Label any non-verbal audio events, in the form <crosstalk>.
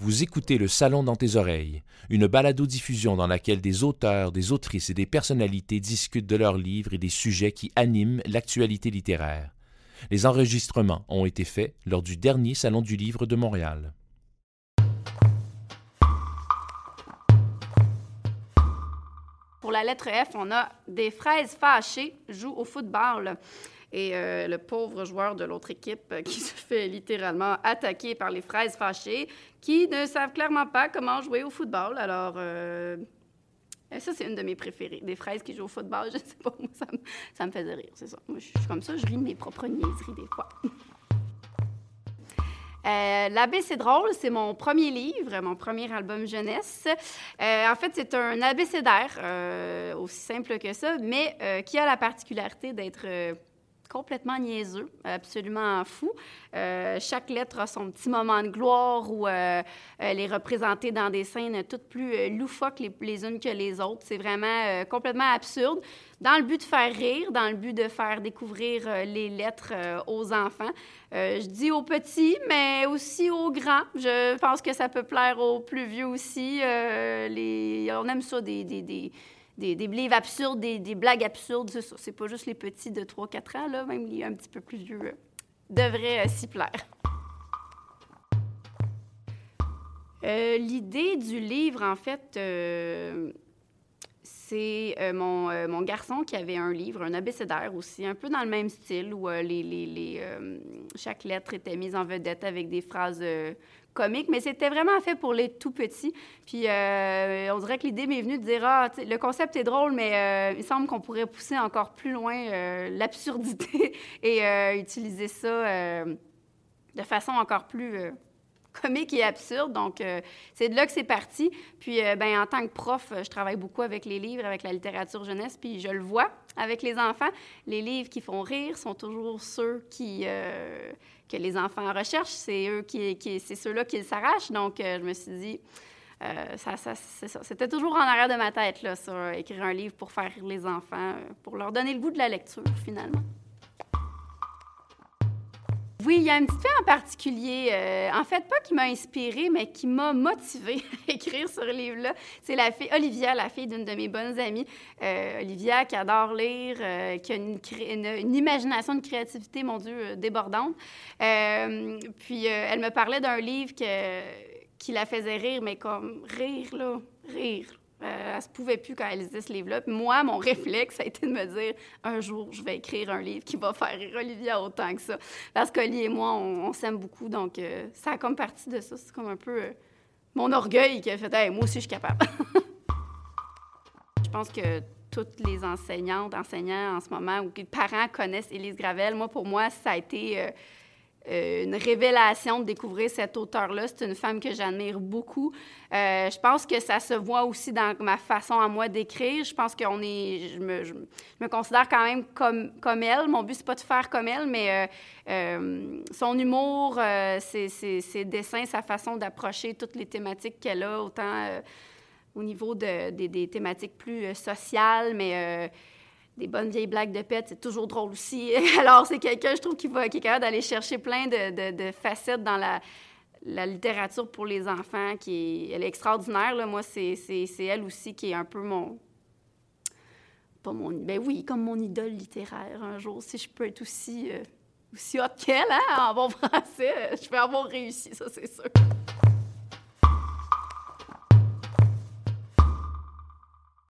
Vous écoutez Le Salon dans tes oreilles, une balado-diffusion dans laquelle des auteurs, des autrices et des personnalités discutent de leurs livres et des sujets qui animent l'actualité littéraire. Les enregistrements ont été faits lors du dernier Salon du Livre de Montréal. Pour la lettre F, on a des fraises fâchées jouent au football. Et euh, le pauvre joueur de l'autre équipe euh, <laughs> qui se fait littéralement attaquer par les fraises fâchées, qui ne savent clairement pas comment jouer au football. Alors, euh, ça, c'est une de mes préférées. Des fraises qui jouent au football, <laughs> je sais pas, moi, ça me, ça me rire, c'est ça. Moi, je suis comme ça, je ris mes propres niaiseries des fois. <laughs> Euh, L'abbé, c'est drôle, c'est mon premier livre, mon premier album jeunesse. En fait, c'est un abécédaire, aussi simple que ça, mais qui a la particularité d'être complètement niaiseux, absolument fou. Euh, chaque lettre a son petit moment de gloire où euh, elle est représentée dans des scènes toutes plus euh, loufoques les, les unes que les autres. C'est vraiment euh, complètement absurde, dans le but de faire rire, dans le but de faire découvrir les lettres aux enfants. Je dis aux petits, mais aussi aux grands. Je pense que ça peut plaire aux plus vieux aussi. On aime ça, des des, des absurdes, des, blagues absurdes, c'est pas juste les petits de 3-4 ans, là, même les un petit peu plus vieux euh, devraient euh, s'y plaire. Euh, L'idée du livre, en fait, c'est mon, mon garçon qui avait un livre, un abécédaire aussi, un peu dans le même style, où chaque lettre était mise en vedette avec des phrases comiques, mais c'était vraiment fait pour les tout petits. Puis euh, on dirait que l'idée m'est venue de dire, ah, le concept est drôle, mais euh, il semble qu'on pourrait pousser encore plus loin euh, l'absurdité <laughs> et utiliser ça de façon encore plus... comique et absurde. Donc, euh, c'est de là que c'est parti. Puis, euh, ben, en tant que prof, euh, je travaille beaucoup avec les livres, avec la littérature jeunesse, puis je le vois avec les enfants. Les livres qui font rire sont toujours ceux qui, que les enfants recherchent. C'est eux qui, c'est ceux-là qui s'arrachent. Donc, je me suis dit, ça, ça. C'était toujours en arrière de ma tête, là, sur écrire un livre pour faire rire les enfants, pour leur donner le goût de la lecture, finalement. Oui, il y a un petit fait en particulier, euh, en fait, pas qui m'a inspiré, mais qui m'a motivé <laughs> à écrire ce livre-là. C'est la fille, Olivia, la fille d'une de mes bonnes amies. Euh, Olivia, qui adore lire, euh, qui a une, imagination, une créativité, mon Dieu, débordante. Puis, elle me parlait d'un livre qui la faisait rire, mais comme rire, là, rire. Elle se pouvait plus quand elle lisait ce livre-là. Moi, mon réflexe, ça a été de me dire un jour, je vais écrire un livre qui va faire rire Olivia autant que ça. Parce qu'Oli et moi, on, s'aime beaucoup. Donc, euh, ça a comme partie de ça. C'est comme un peu euh, mon orgueil qui a fait Hey, moi aussi, je suis capable. <laughs> je pense que toutes les enseignantes, enseignants en ce moment, ou les parents connaissent Élise Gravel. Moi, pour moi, ça a été. euh, euh, une révélation de découvrir cette auteure-là. C'est une femme que j'admire beaucoup. Euh, je pense que ça se voit aussi dans ma façon à moi d'écrire. Je pense qu'on est, je me, considère quand même comme, comme elle. Mon but, c'est pas de faire comme elle, mais euh, son humour, ses, dessins, sa façon d'approcher toutes les thématiques qu'elle a, autant au niveau de- des, des thématiques plus sociales, mais des bonnes vieilles blagues de pète, c'est toujours drôle aussi. <laughs> Alors, c'est quelqu'un, je trouve, qui, va, qui est capable d'aller chercher plein de, de- facettes dans la, la littérature pour les enfants. Qui est, elle est extraordinaire. Là. Moi, c'est elle aussi qui est un peu mon... Pas mon... Ben oui, comme mon idole littéraire un jour. Si je peux être aussi, euh, aussi hot qu'elle, hein, en bon <laughs> français, je vais avoir réussi, ça, c'est sûr.